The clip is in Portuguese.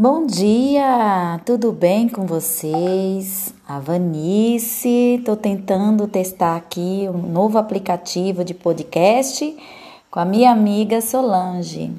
Bom dia, tudo bem com vocês? A Vanice, estou tentando testar aqui um novo aplicativo de podcast com a minha amiga Solange.